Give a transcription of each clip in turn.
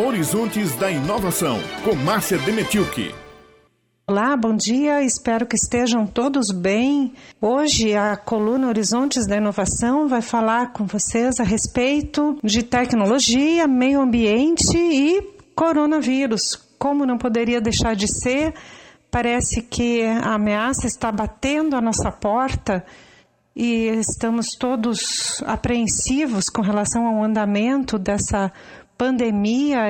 Horizontes da Inovação, com Márcia Demetilke. Olá, bom dia, espero que estejam todos bem. Hoje a coluna Horizontes da Inovação vai falar com vocês a respeito de tecnologia, meio ambiente e coronavírus. Como não poderia deixar de ser, parece que a ameaça está batendo a nossa porta e estamos todos apreensivos com relação ao andamento dessa pandemia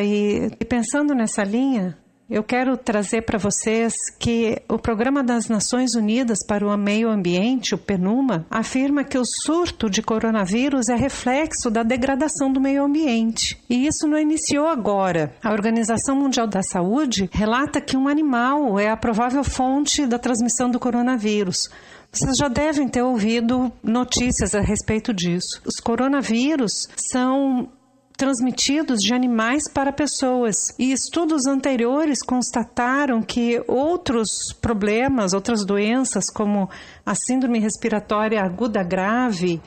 e, e pensando nessa linha, eu quero trazer para vocês que o Programa das Nações Unidas para o Meio Ambiente, o PNUMA, afirma que o surto de coronavírus é reflexo da degradação do meio ambiente. E isso não iniciou agora. A Organização Mundial da Saúde relata que um animal é a provável fonte da transmissão do coronavírus. Vocês já devem ter ouvido notícias a respeito disso. Os coronavírus são transmitidos de animais para pessoas. E estudos anteriores constataram que outros problemas, outras doenças, como a síndrome respiratória aguda grave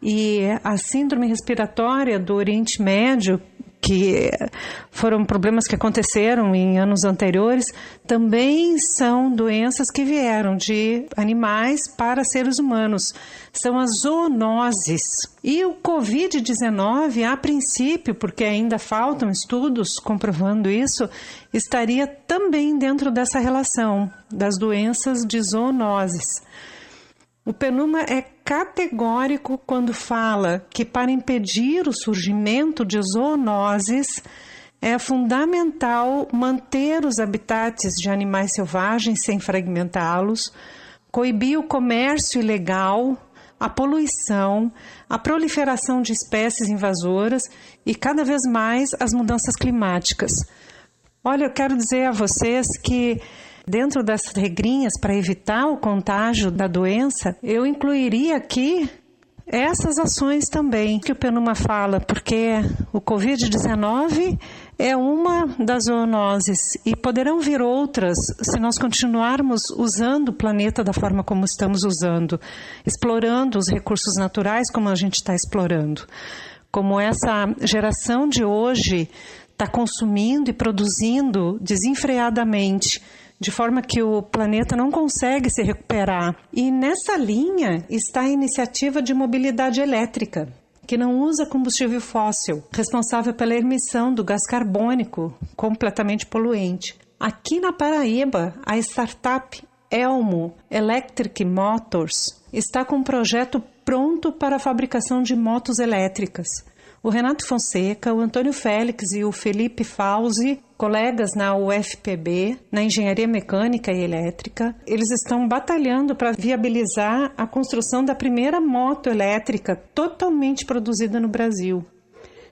e a síndrome respiratória do Oriente Médio, que foram problemas que aconteceram em anos anteriores, também são doenças que vieram de animais para seres humanos. São as zoonoses. E o Covid-19, a princípio, porque ainda faltam estudos comprovando isso, estaria também dentro dessa relação das doenças de zoonoses. O Penuma é categórico quando fala que para impedir o surgimento de zoonoses é fundamental manter os habitats de animais selvagens sem fragmentá-los, coibir o comércio ilegal, a poluição, a proliferação de espécies invasoras e cada vez mais as mudanças climáticas. Olha, eu quero dizer a vocês que Dentro dessas regrinhas para evitar o contágio da doença, eu incluiria aqui essas ações também que o Penuma fala, porque o Covid-19 é uma das zoonoses e poderão vir outras se nós continuarmos usando o planeta da forma como estamos usando, explorando os recursos naturais como a gente está explorando. Como essa geração de hoje está consumindo e produzindo desenfreadamente de forma que o planeta não consegue se recuperar. E nessa linha está a iniciativa de mobilidade elétrica, que não usa combustível fóssil, responsável pela emissão do gás carbônico, completamente poluente. Aqui na Paraíba, a startup Elmo Electric Motors está com um projeto pronto para a fabricação de motos elétricas. O Renato Fonseca, o Antônio Félix e o Felipe Fauzi, colegas na UFPB, na Engenharia Mecânica e Elétrica, eles estão batalhando para viabilizar a construção da primeira moto elétrica totalmente produzida no Brasil.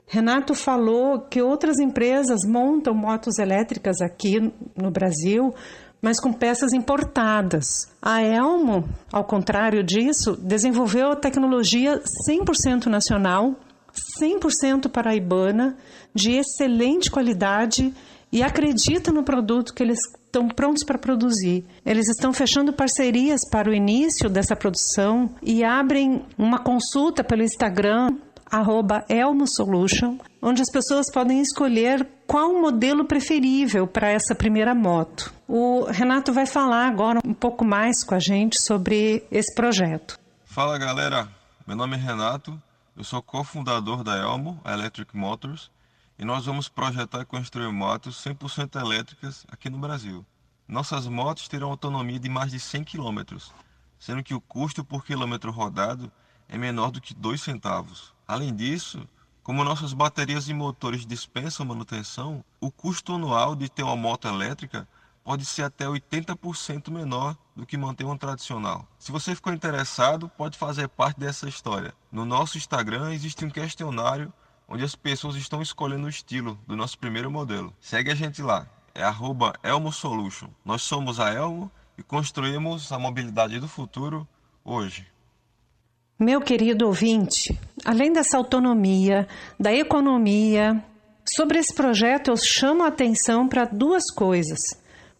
Renato falou que outras empresas montam motos elétricas aqui no Brasil, mas com peças importadas. A Elmo, ao contrário disso, desenvolveu a tecnologia 100% nacional 100% paraibana, de excelente qualidade e acredita no produto que eles estão prontos para produzir. Eles estão fechando parcerias para o início dessa produção e abrem uma consulta pelo Instagram @elmosolution, onde as pessoas podem escolher qual o modelo preferível para essa primeira moto. O Renato vai falar agora um pouco mais com a gente sobre esse projeto. Fala galera, meu nome é Renato, eu sou cofundador da Elmo Electric Motors e nós vamos projetar e construir motos 100% elétricas aqui no Brasil. Nossas motos terão autonomia de mais de 100 km, sendo que o custo por quilômetro rodado é menor do que 2 centavos. Além disso, como nossas baterias e motores dispensam manutenção, o custo anual de ter uma moto elétrica pode ser até 80% menor do que manter uma tradicional. Se você ficou interessado, pode fazer parte dessa história. No nosso Instagram existe um questionário onde as pessoas estão escolhendo o estilo do nosso primeiro modelo. Segue a gente lá, é @elmosolution. Nós somos a Elmo e construímos a mobilidade do futuro hoje. Meu querido ouvinte, além dessa autonomia, da economia, sobre esse projeto eu chamo a atenção para duas coisas.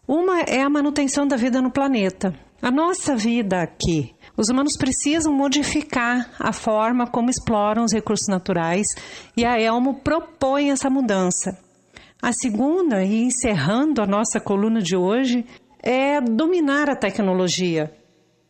Uma é a manutenção da vida no planeta. A nossa vida aqui, os humanos precisam modificar a forma como exploram os recursos naturais e a Elmo propõe essa mudança. A segunda, e encerrando a nossa coluna de hoje, é dominar a tecnologia.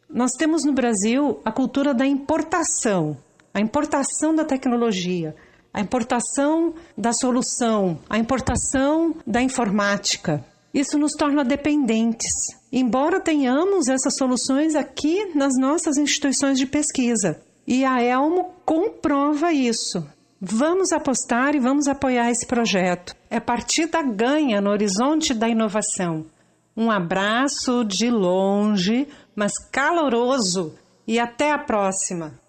Nós temos no Brasil a cultura da importação, a importação da tecnologia, a importação da solução, a importação da informática. Isso nos torna dependentes, embora tenhamos essas soluções aqui nas nossas instituições de pesquisa. E a Elmo comprova isso. Vamos apostar e vamos apoiar esse projeto. É partida ganha no horizonte da inovação. Um abraço de longe, mas caloroso e até a próxima!